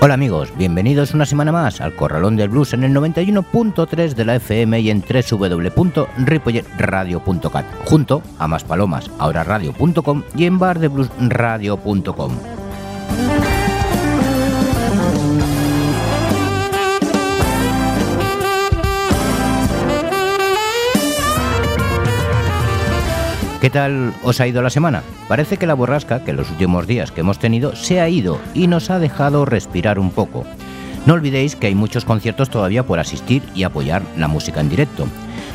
Hola amigos, bienvenidos una semana más al Corralón del Blues en el 91.3 de la FM y en www.ripolletradio.cat, junto a Más Palomas, ahora radio.com y en bardebluesradio.com. ¿Qué tal os ha ido la semana? Parece que la borrasca, que los últimos días que hemos tenido, se ha ido y nos ha dejado respirar un poco. No olvidéis que hay muchos conciertos todavía por asistir y apoyar la música en directo.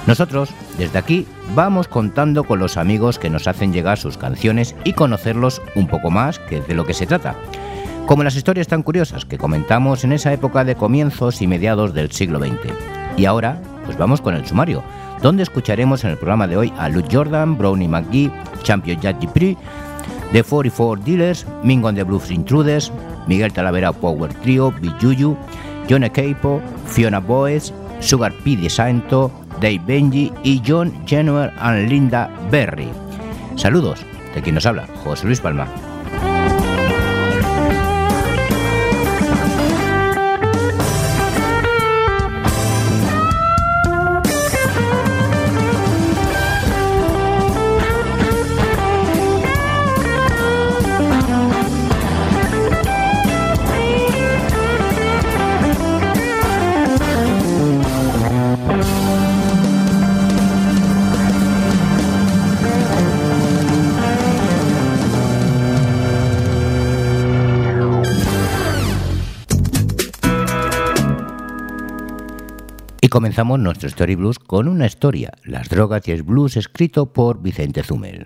Nosotros, desde aquí, vamos contando con los amigos que nos hacen llegar sus canciones y conocerlos un poco más que de lo que se trata. Como las historias tan curiosas que comentamos en esa época de comienzos y mediados del siglo XX. Y ahora, pues vamos con el sumario donde escucharemos en el programa de hoy a Luke Jordan, Brownie McGee, Champion Jack Dupree, The 44 Dealers, Mingon the Blues Intruders, Miguel Talavera Power Trio, Bijuyu, John Capo, Fiona Boyce, Sugar P. De Santo, Dave Benji y John Jenner and Linda Berry. Saludos de quien nos habla, José Luis Palma. Comenzamos nuestro Story Blues con una historia, Las drogas y el blues, escrito por Vicente Zumel.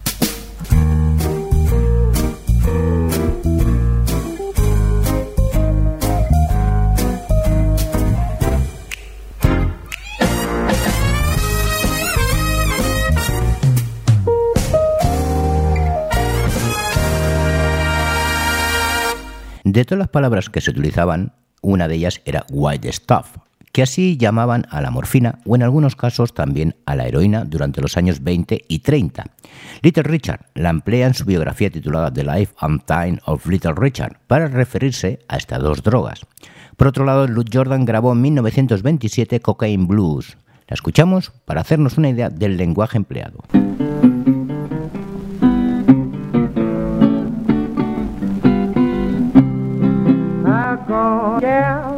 De todas las palabras que se utilizaban, una de ellas era white stuff, que así llamaban a la morfina o en algunos casos también a la heroína durante los años 20 y 30. Little Richard la emplea en su biografía titulada The Life and Time of Little Richard para referirse a estas dos drogas. Por otro lado, Luke Jordan grabó en 1927 Cocaine Blues. La escuchamos para hacernos una idea del lenguaje empleado.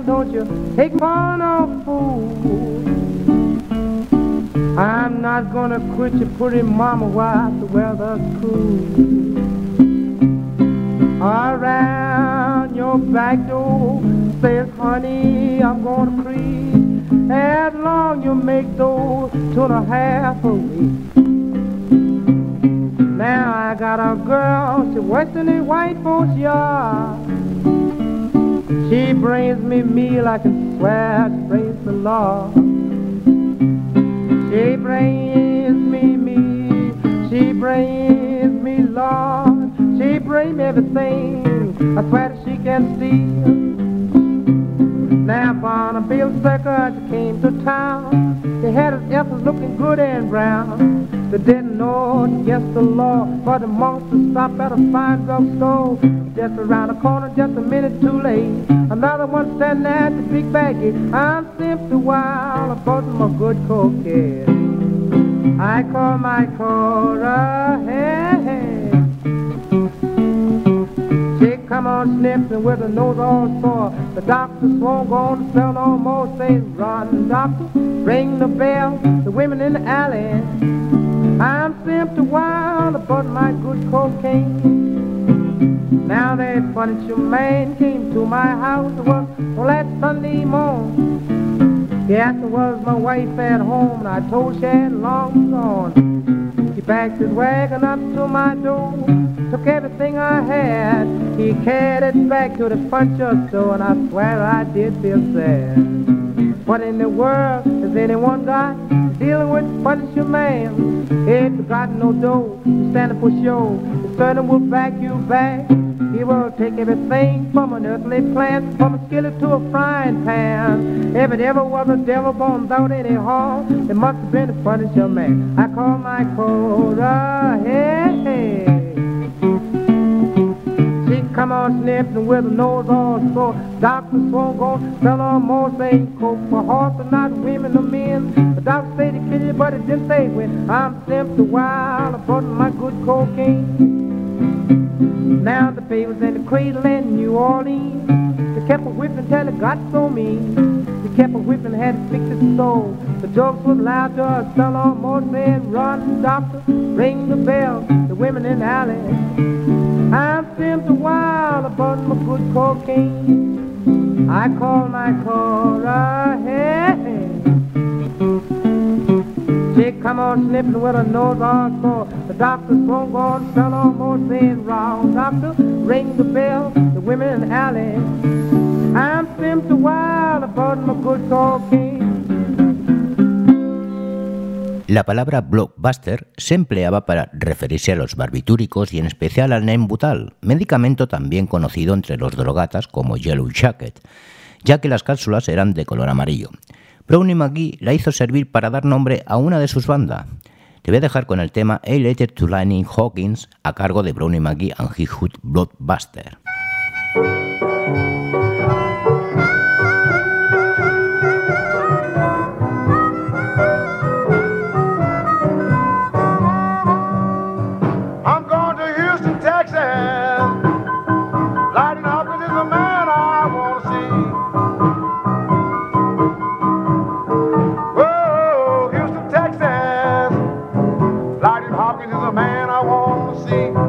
Don't you take for no fool. I'm not gonna quit you, pretty mama, while the weather's cool. Around your back door says, honey, I'm gonna creep as long you make those two and a half a week. Now I got a girl, she works in the white folks' yard. She brings me meal, I can swear she brings the Lord. She brings me meal, she brings me Lord. She brings me everything, I swear she can steal. Now on a bill sucker, she came to town. They had his apples looking good and brown. They didn't know to guess the law, but the monster stopped at a fine drug store Just around the corner, just a minute too late. Another one standing at the big baggie. I'm simply wild about my good cocaine. I call my Cora, hey, hey. She come on sniffing with her nose all sore. The doctor won't go on to sell no more. Say, run, doctor, ring the bell. The women in the alley. I'm simply wild about my good cocaine. Now that furniture man came to my house, it was on that Sunday morning. Asked me was my wife at home, and I told she had long gone. He backed his wagon up to my door, took everything I had. He carried it back to the furniture store, and I swear I did feel sad. What in the world has anyone got? Dealing with punish man. If you got no dough, stand up for show. The servant will back you back. He will take everything from an earthly plant, from a skillet to a frying pan. If it ever was a devil born without any harm, it must have been a Punisher man. I call my Cora, hey, hey. She Come on, sniffing with a nose all sore. Doctor won't go sell on more say coke for horses, not women or men. The doctor say to kill you, but it didn't say when. I'm simply wild about my good cocaine. Now the babies in the cradle in New Orleans. They kept a whipping till it got so mean. They kept a whipping, had to fix his soul. The jokes was loud to us, fell on more saying, run, doctor, ring the bell. The women in the alley. I'm simply wild about my good cocaine. I call my Cora, hey, La palabra blockbuster se empleaba para referirse a los barbitúricos y en especial al Nembutal, medicamento también conocido entre los drogatas como Yellow Jacket, ya que las cápsulas eran de color amarillo. Brownie McGee la hizo servir para dar nombre a una de sus bandas. Te voy a dejar con el tema A Letter to Lightning Hawkins a cargo de Brownie McGee and His Hood He's is a man I want to see.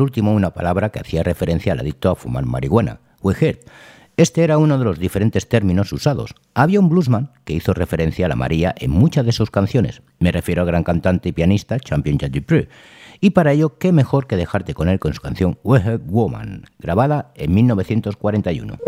Por último una palabra que hacía referencia al adicto a fumar marihuana, wehead. Este era uno de los diferentes términos usados. Había un bluesman que hizo referencia a la María en muchas de sus canciones. Me refiero al gran cantante y pianista Champion Dupree. Y para ello, qué mejor que dejarte con él con su canción Wehead Woman, grabada en 1941.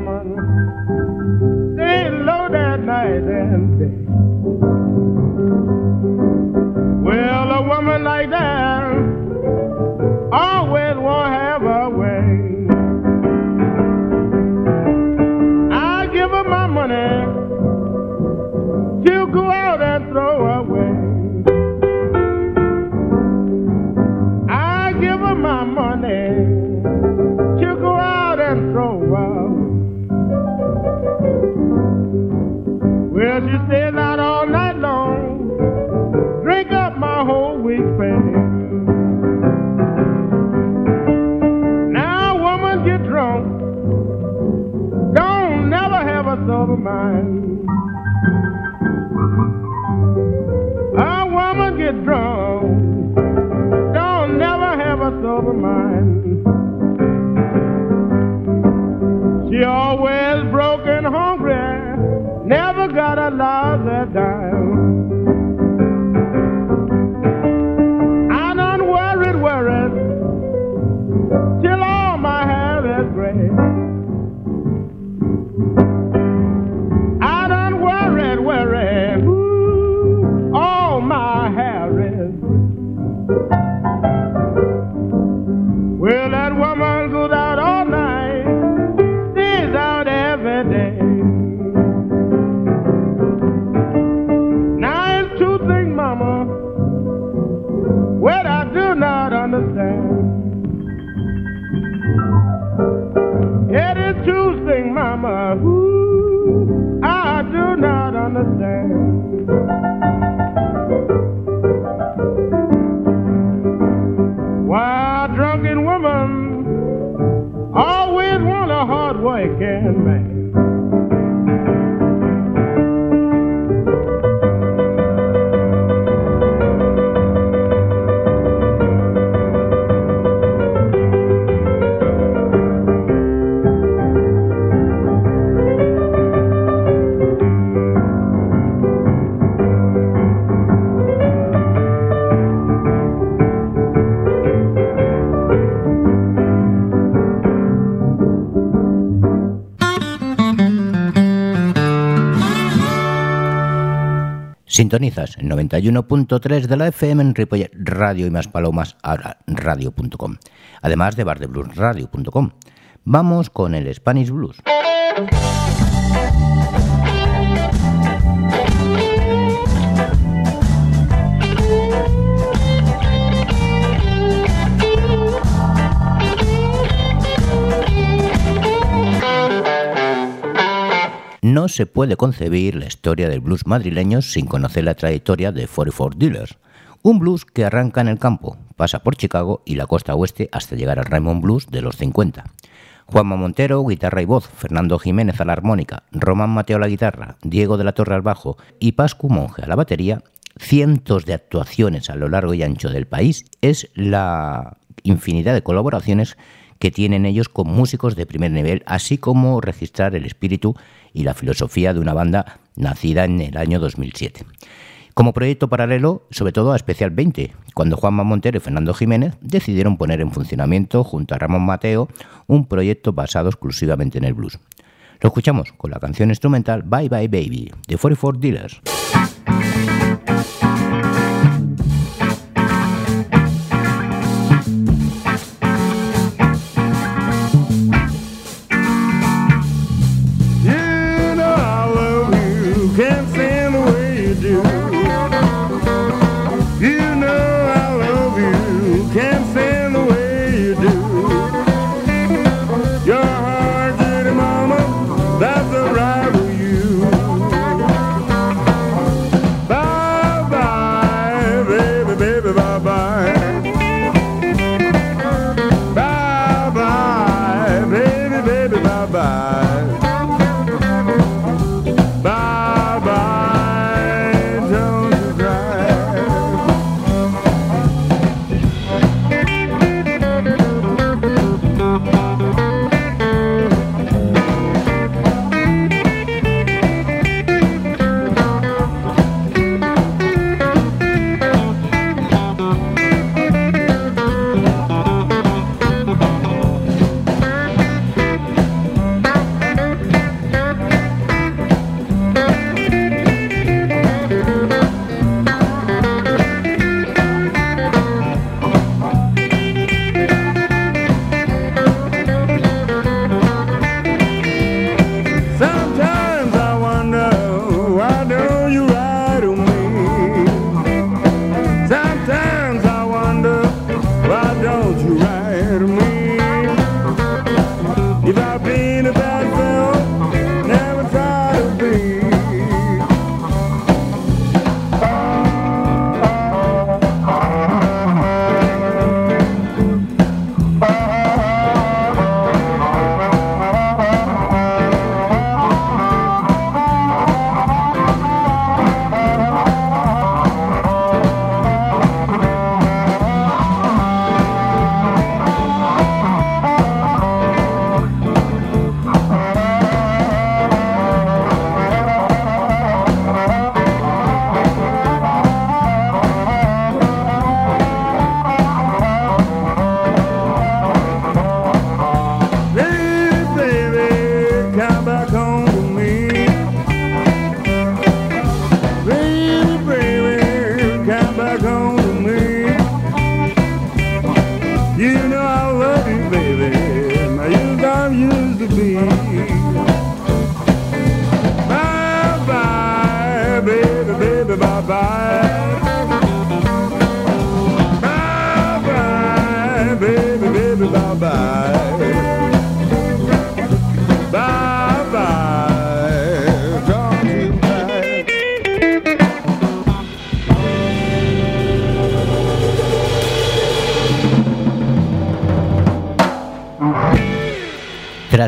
woman. They low that night and day. Well, a woman like that. drunken woman always want a hard working man. Sintonizas en 91.3 de la FM en Radio y más palomas ahora radio.com, además de bardebluesradio.com. Vamos con el Spanish Blues. No se puede concebir la historia del blues madrileño sin conocer la trayectoria de 44 Dealers, un blues que arranca en el campo, pasa por Chicago y la costa oeste hasta llegar al Raymond Blues de los 50. Juanma Montero, guitarra y voz, Fernando Jiménez a la armónica, Román Mateo a la guitarra, Diego de la Torre al bajo y Pascu Monge a la batería, cientos de actuaciones a lo largo y ancho del país, es la infinidad de colaboraciones que tienen ellos con músicos de primer nivel, así como registrar el espíritu y la filosofía de una banda nacida en el año 2007. Como proyecto paralelo, sobre todo a Especial 20, cuando Juanma Montero y Fernando Jiménez decidieron poner en funcionamiento, junto a Ramón Mateo, un proyecto basado exclusivamente en el blues. Lo escuchamos con la canción instrumental Bye Bye Baby de 44 Dealers.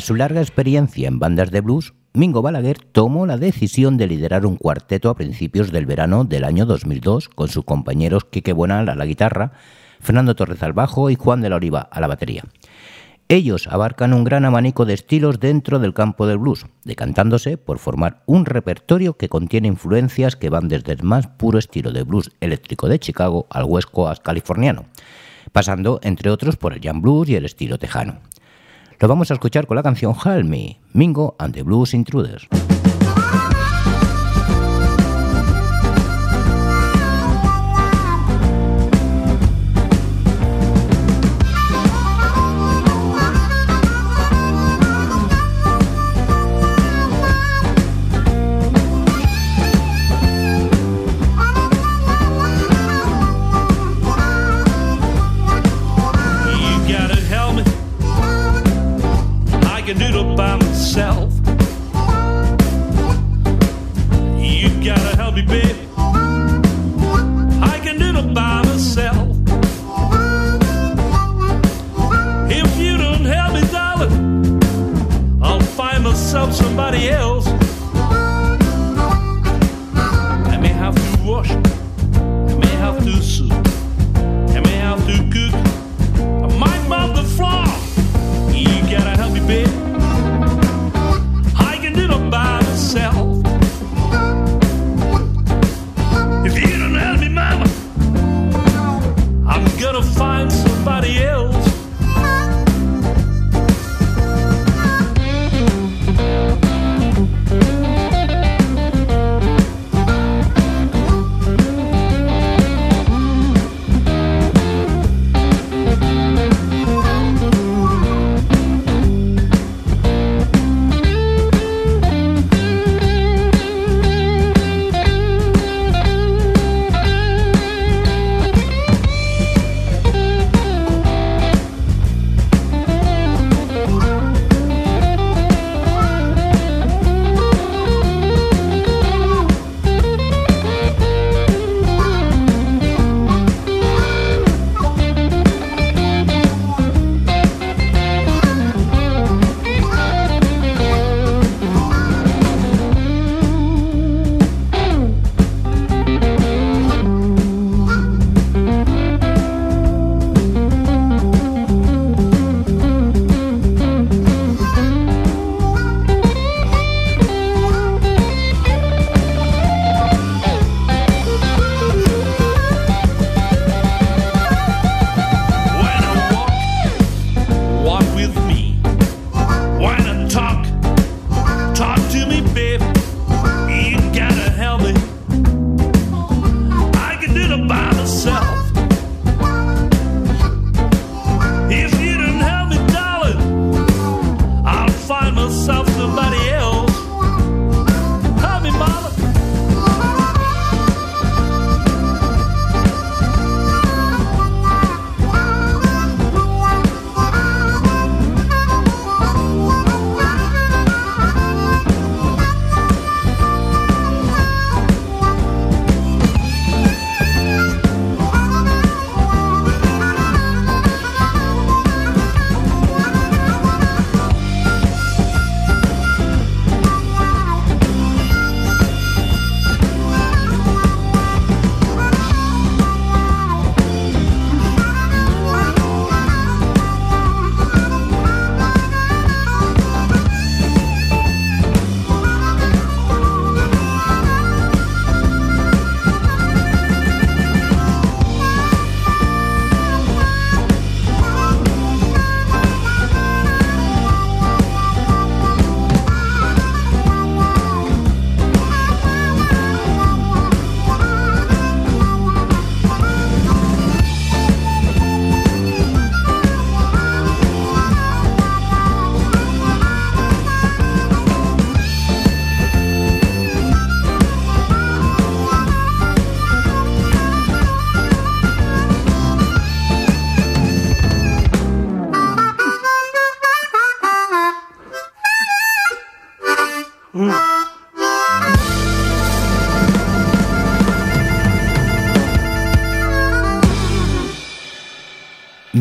Su larga experiencia en bandas de blues, Mingo Balaguer tomó la decisión de liderar un cuarteto a principios del verano del año 2002 con sus compañeros Quique Buenal a la guitarra, Fernando Torres al bajo y Juan de la Oliva a la batería. Ellos abarcan un gran abanico de estilos dentro del campo del blues, decantándose por formar un repertorio que contiene influencias que van desde el más puro estilo de blues eléctrico de Chicago al Coast californiano, pasando entre otros por el jam blues y el estilo tejano. Lo vamos a escuchar con la canción Help Me, Mingo and the Blues Intruders. Somebody else. I may have to wash, I may have to sew, I may have to cook. I might mop the floor. You gotta help me, babe. I can do it by myself. If you don't help me, mama, I'm gonna find somebody else.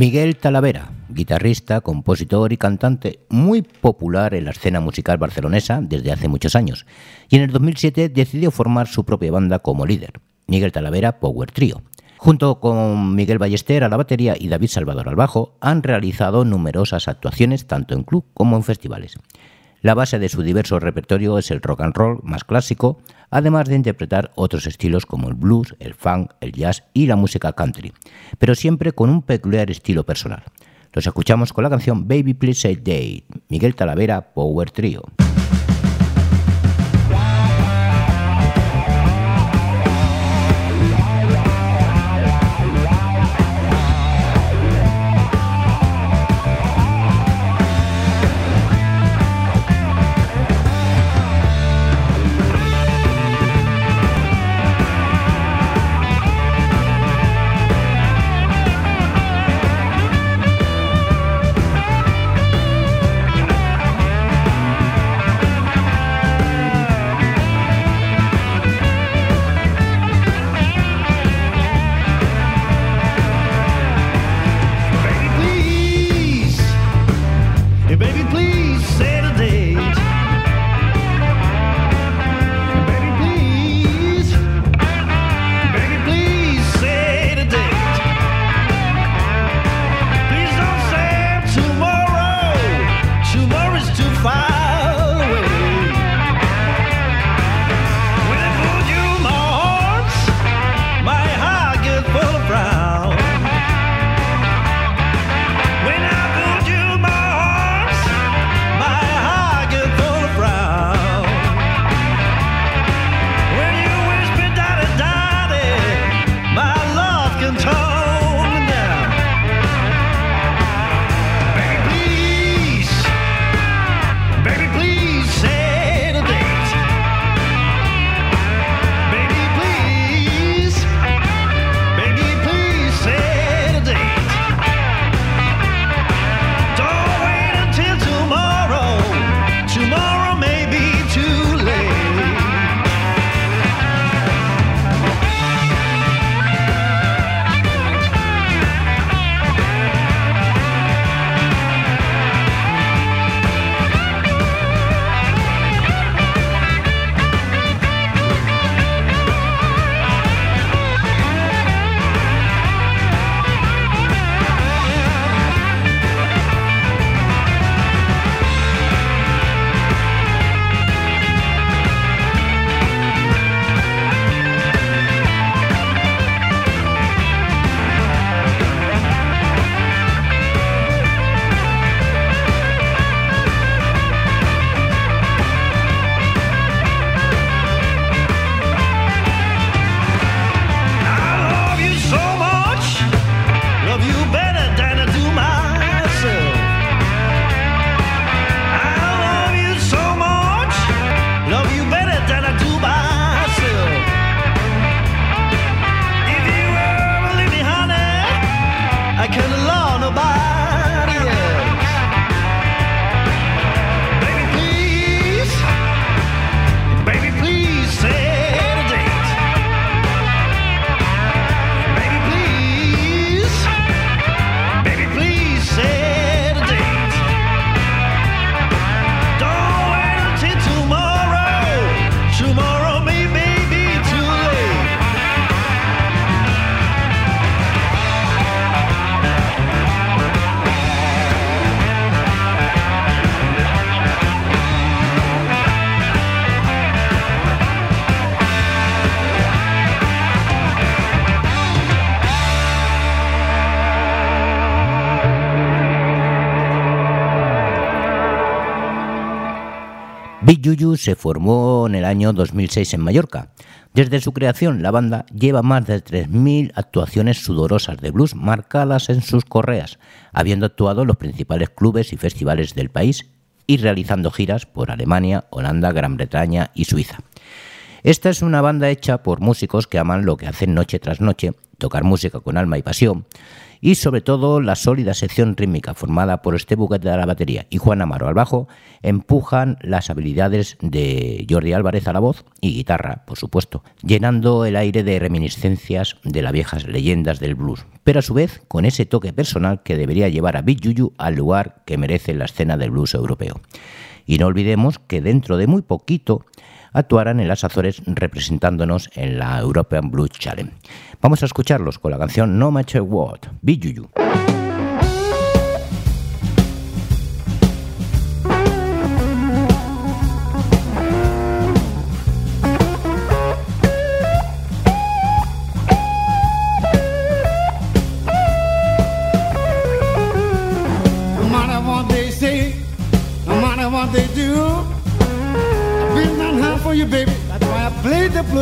Miguel Talavera, guitarrista, compositor y cantante muy popular en la escena musical barcelonesa desde hace muchos años, y en el 2007 decidió formar su propia banda como líder, Miguel Talavera Power Trio. Junto con Miguel Ballester a la batería y David Salvador al bajo, han realizado numerosas actuaciones tanto en club como en festivales. La base de su diverso repertorio es el rock and roll más clásico, además de interpretar otros estilos como el blues, el funk, el jazz y la música country, pero siempre con un peculiar estilo personal. Los escuchamos con la canción Baby Please Say Day, Miguel Talavera Power Trio. Yuyu se formó en el año 2006 en Mallorca. Desde su creación, la banda lleva más de 3.000 actuaciones sudorosas de blues marcadas en sus correas, habiendo actuado en los principales clubes y festivales del país y realizando giras por Alemania, Holanda, Gran Bretaña y Suiza. Esta es una banda hecha por músicos que aman lo que hacen noche tras noche, tocar música con alma y pasión, y sobre todo la sólida sección rítmica formada por este buquete de la batería y Juan Amaro al bajo empujan las habilidades de Jordi Álvarez a la voz y guitarra, por supuesto, llenando el aire de reminiscencias de las viejas leyendas del blues, pero a su vez con ese toque personal que debería llevar a Big Juju al lugar que merece la escena del blues europeo. Y no olvidemos que dentro de muy poquito actuarán en las Azores representándonos en la European Blues Challenge. Vamos a escucharlos con la canción No Matter What, Big Juju. No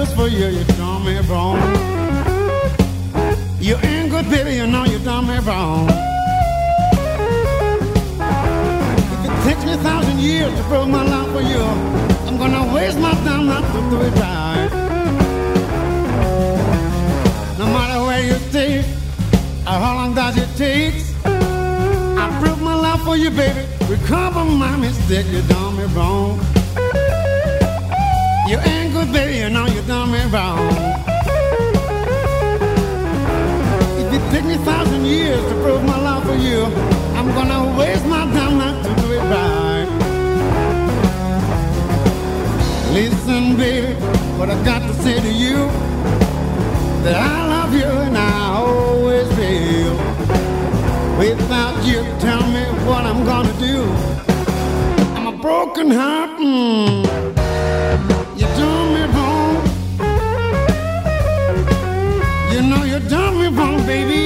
blues for you. You done me wrong. You ain't good, baby. You know you done me wrong. If it takes me a thousand years to prove my love for you, I'm gonna waste my time not to do it right. No matter where you stay, or how long does it take? I prove my love for you, baby. Recover my mistake, you done me wrong. You ain't baby, you know you done me wrong. If it take me a thousand years to prove my love for you, I'm gonna waste my time not to do it right. Listen, baby, what I got to say to you. That I love you and I always will. Without you, tell me what I'm gonna do. I'm a broken heart. mm. Done me wrong, baby.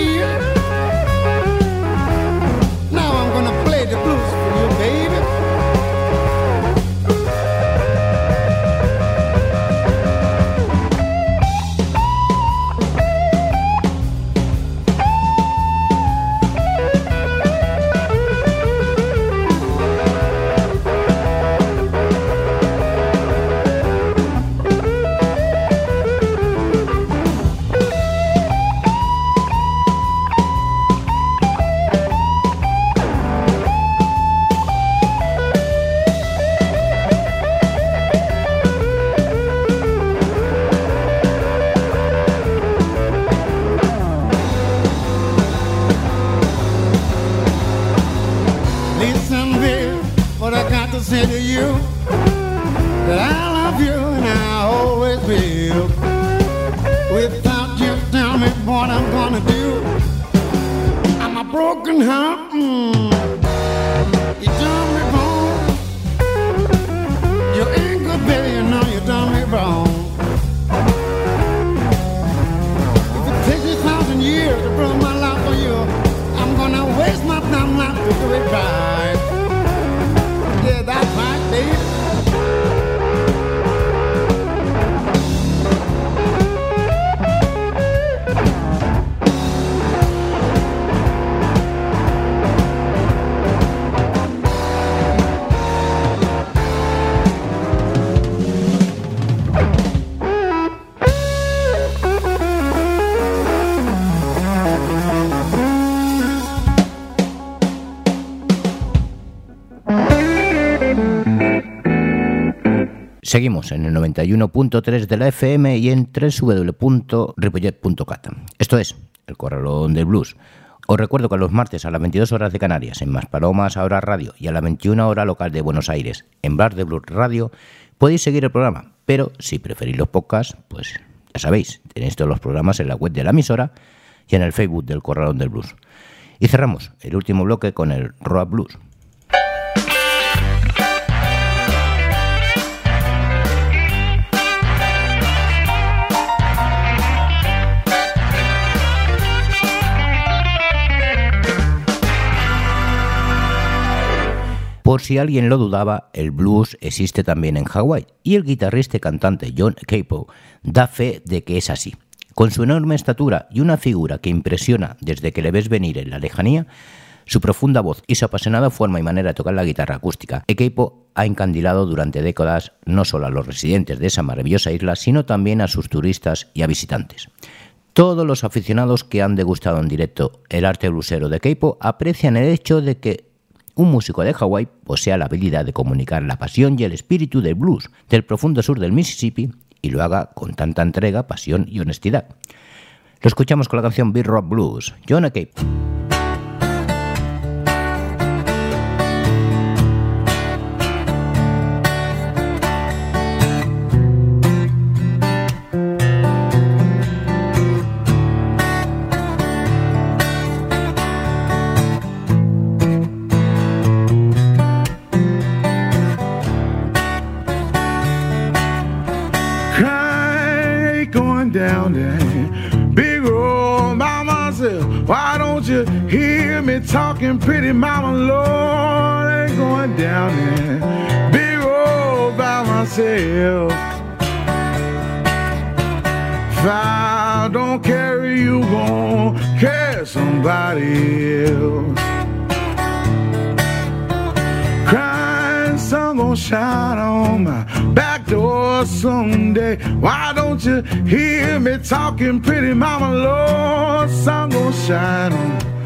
Say to you. That I love you and I always will. Without you, tell me what I'm gonna do. I'm a broken heart. mm. You done me wrong. You ain't good, baby, you know you done me wrong. If it takes a thousand years to prove my love for you, I'm gonna waste my time not to do it right. Seguimos en el 91.3 de la FM y en www.ripollet.cat. Esto es El Corralón del Blues. Os recuerdo que los martes a las 22 horas de Canarias en Maspalomas Ahora Radio y a las 21 horas local de Buenos Aires en Bar de Blues Radio podéis seguir el programa, pero si preferís los podcasts, pues ya sabéis, tenéis todos los programas en la web de la emisora y en el Facebook del Corralón del Blues. Y cerramos el último bloque con el Rock Blues. Por si alguien lo dudaba, el blues existe también en Hawái y el guitarrista y cantante John Capo da fe de que es así. Con su enorme estatura y una figura que impresiona desde que le ves venir en la lejanía, su profunda voz y su apasionada forma y manera de tocar la guitarra acústica, Ekeipo ha encandilado durante décadas no solo a los residentes de esa maravillosa isla, sino también a sus turistas y a visitantes. Todos los aficionados que han degustado en directo el arte blusero de Keipo aprecian el hecho de que un músico de Hawái posea la habilidad de comunicar la pasión y el espíritu del blues del profundo sur del Mississippi y lo haga con tanta entrega, pasión y honestidad. Lo escuchamos con la canción Big Rock Blues, John Cape. Talking pretty mama Lord? Ain't going down there. Big road by myself. If I don't carry you, gon' carry somebody else. crying sun gonna shine on my back door someday. Why don't you hear me talking pretty mama Lord? Sun gonna shine on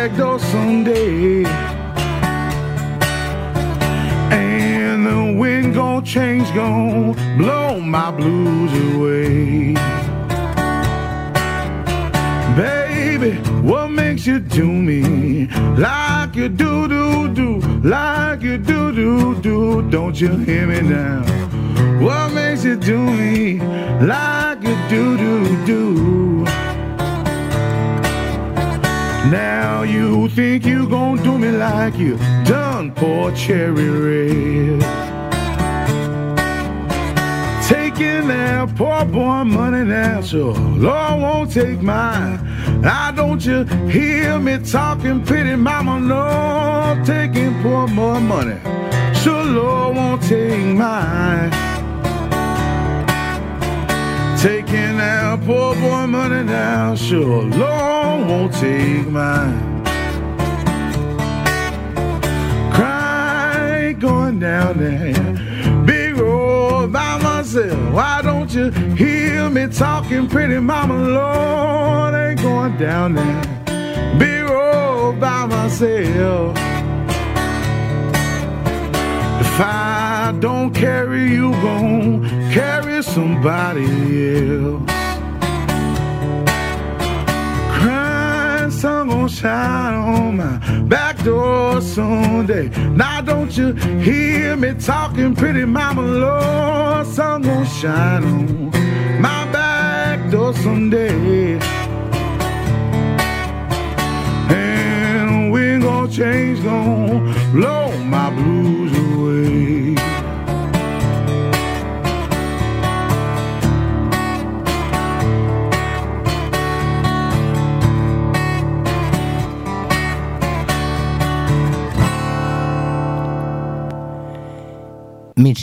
back door someday. And the wind gonna change, gonna blow my blues away. Baby, what makes you do me like you do, do, do, like you do, do, do? Don't you hear me now? What makes you do me like you do, do, do? Now you think you gon' do me like you done poor Cherry Red. Taking that poor boy money now, so Lord won't take mine. Now don't you hear me talking pity, mama? No, taking poor boy money, so Lord won't take mine. Taking that poor boy money now, sure Lord won't take mine. Cry going down there, big road by myself. Why don't you hear me talking pretty mama? Lord, ain't going down there, big road by myself. If I don't carry you, gon' carry somebody else. Crying sun gon' shine on my back door someday. Now don't you hear me talking pretty mama Lord, sun gon' shine on my back door someday. And we ain't gon' change, gon'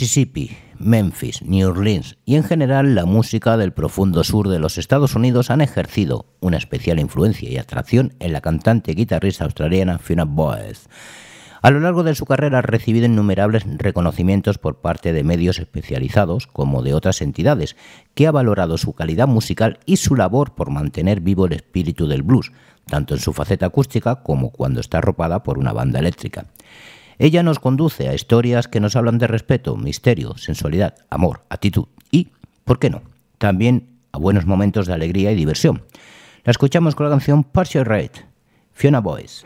Mississippi, Memphis, New Orleans y en general la música del profundo sur de los Estados Unidos han ejercido una especial influencia y atracción en la cantante y guitarrista australiana Fiona Boyce. A lo largo de su carrera ha recibido innumerables reconocimientos por parte de medios especializados como de otras entidades, que ha valorado su calidad musical y su labor por mantener vivo el espíritu del blues, tanto en su faceta acústica como cuando está arropada por una banda eléctrica. Ella nos conduce a historias que nos hablan de respeto, misterio, sensualidad, amor, actitud y, ¿por qué no?, también a buenos momentos de alegría y diversión. La escuchamos con la canción Partial Rate, Fiona Boyce.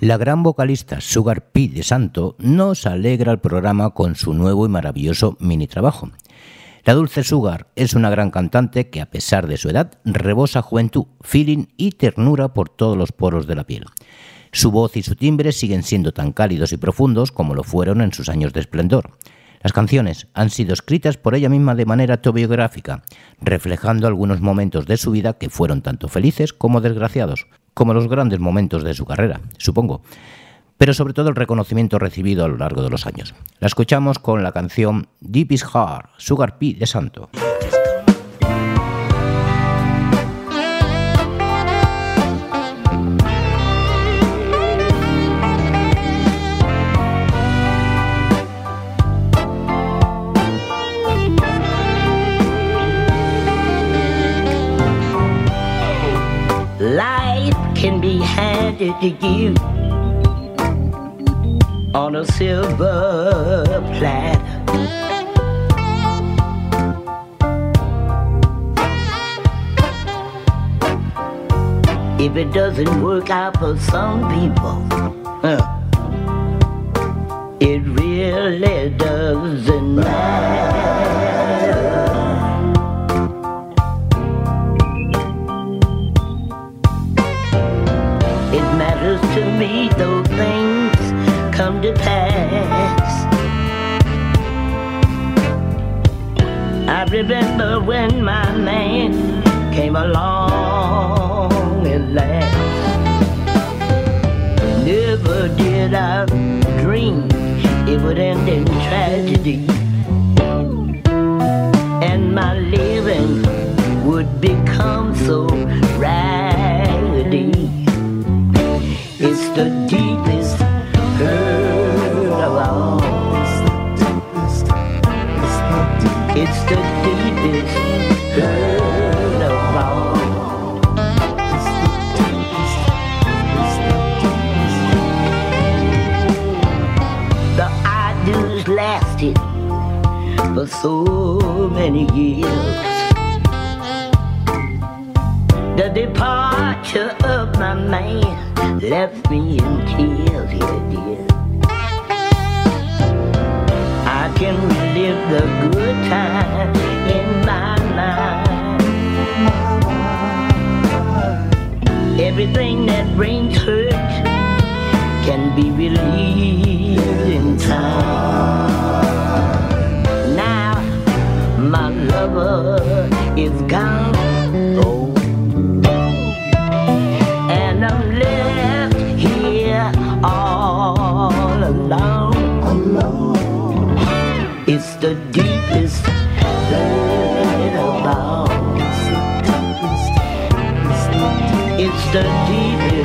La gran vocalista Sugar P. de Santo nos alegra el programa con su nuevo y maravilloso mini trabajo. La dulce Sugar es una gran cantante que a pesar de su edad rebosa juventud, feeling y ternura por todos los poros de la piel. Su voz y su timbre siguen siendo tan cálidos y profundos como lo fueron en sus años de esplendor. Las canciones han sido escritas por ella misma de manera autobiográfica, reflejando algunos momentos de su vida que fueron tanto felices como desgraciados, como los grandes momentos de su carrera, supongo, pero sobre todo el reconocimiento recibido a lo largo de los años. La escuchamos con la canción Deep is Heart, Sugar P de Santo. To you on a silver platter. If it doesn't work out for some people, huh, it really doesn't matter. Come to pass. I remember when my man came along and last. Never did I dream it would end in tragedy. And my living would become so raggedy. Lasted for so many years. The departure of my man left me in tears, yeah, dear. Can relive the good time in my mind. Everything that brings hurt can be relieved in time. Now my lover is gone. the deep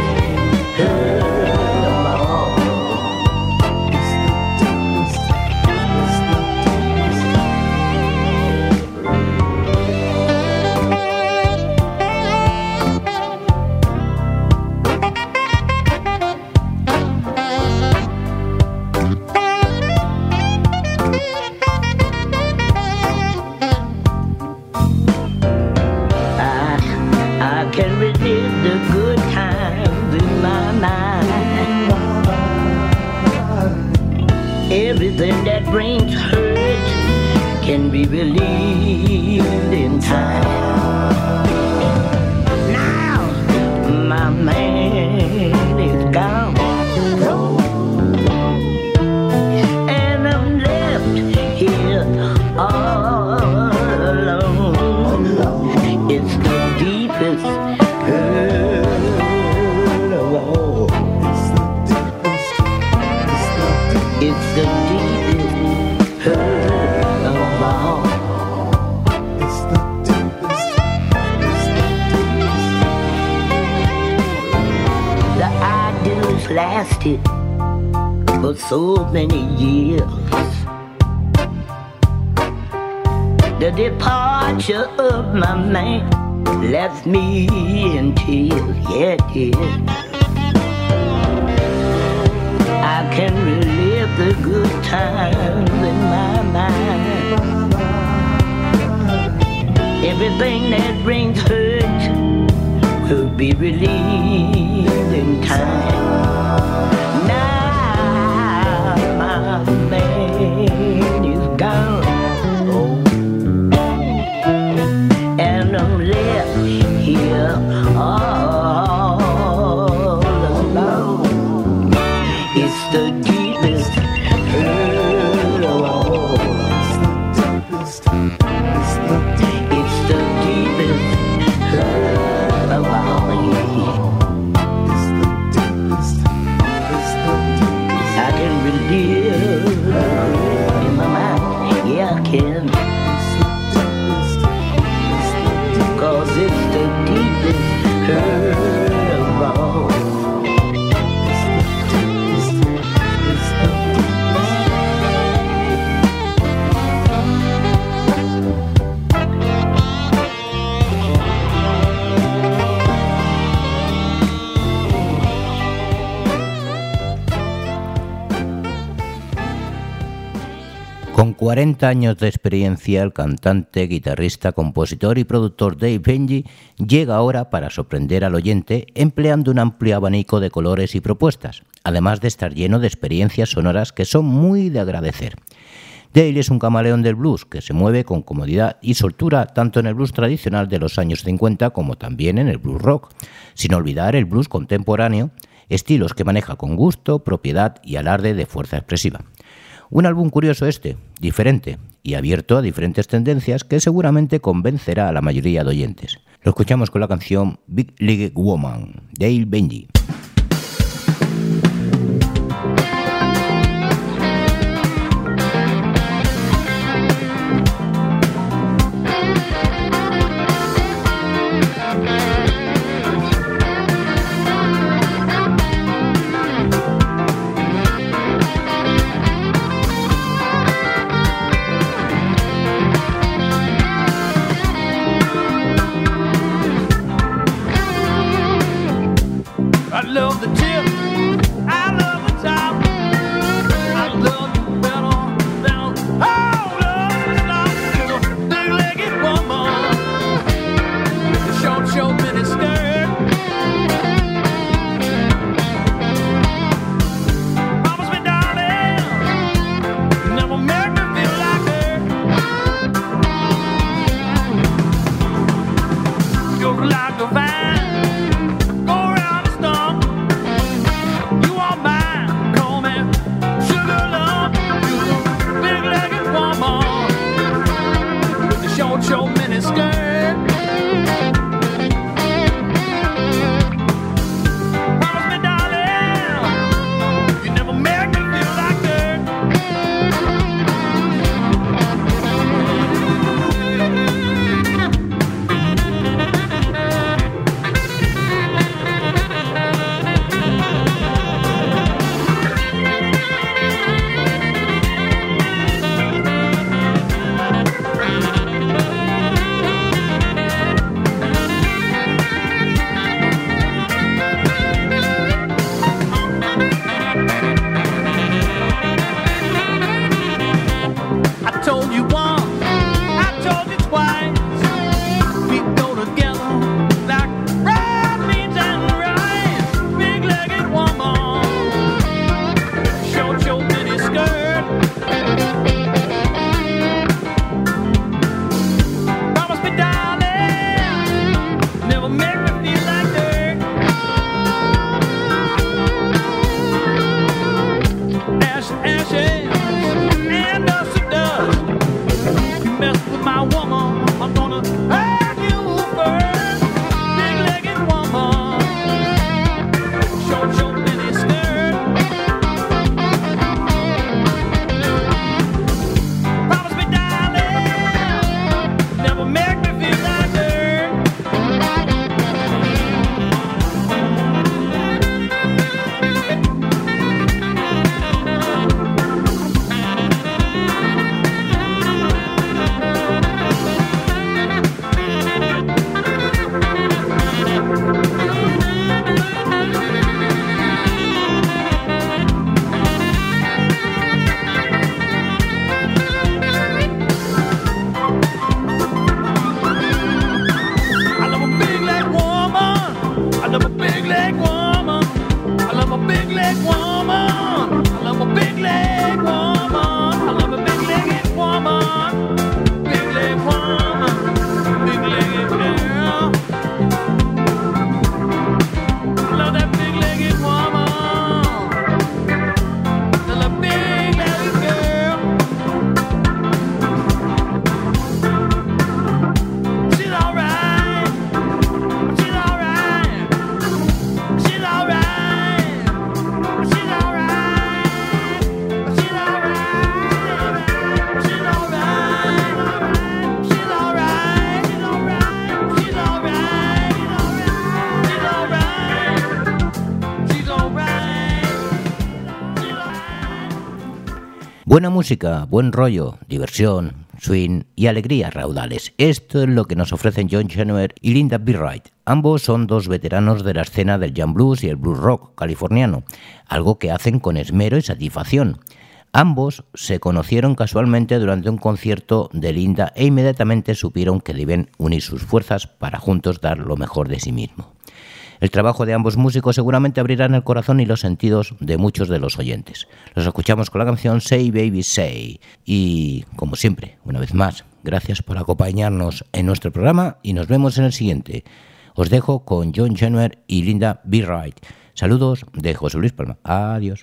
40 años de experiencia, el cantante, guitarrista, compositor y productor Dave Benji llega ahora para sorprender al oyente empleando un amplio abanico de colores y propuestas, además de estar lleno de experiencias sonoras que son muy de agradecer. Dale es un camaleón del blues que se mueve con comodidad y soltura tanto en el blues tradicional de los años 50 como también en el blues rock, sin olvidar el blues contemporáneo, estilos que maneja con gusto, propiedad y alarde de fuerza expresiva. Un álbum curioso este, diferente y abierto a diferentes tendencias que seguramente convencerá a la mayoría de oyentes. Lo escuchamos con la canción Big League Woman, Dale Benji. Buena música, buen rollo, diversión, swing y alegrías raudales. Esto es lo que nos ofrecen John Chenoweth y Linda B. Wright. Ambos son dos veteranos de la escena del jam blues y el blues rock californiano, algo que hacen con esmero y satisfacción. Ambos se conocieron casualmente durante un concierto de Linda e inmediatamente supieron que deben unir sus fuerzas para juntos dar lo mejor de sí mismo. El trabajo de ambos músicos seguramente abrirán el corazón y los sentidos de muchos de los oyentes. Los escuchamos con la canción Say Baby Say. Y, como siempre, una vez más, gracias por acompañarnos en nuestro programa y nos vemos en el siguiente. Os dejo con John Jenner y Linda B. Wright. Saludos de José Luis Palma. Adiós.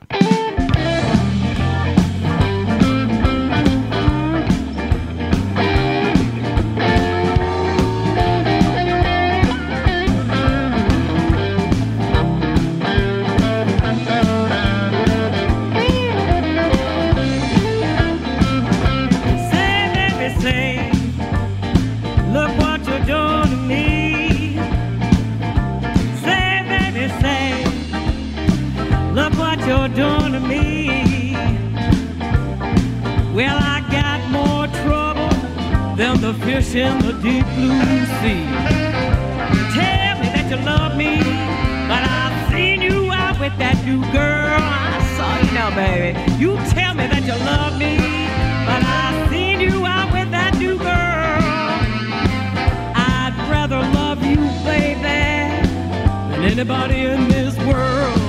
Fish in the deep blue sea. Tell me that you love me, but I've seen you out with that new girl. I saw you now, baby. You tell me that you love me, but I've seen you out with that new girl. I'd rather love you, baby, than anybody in this world.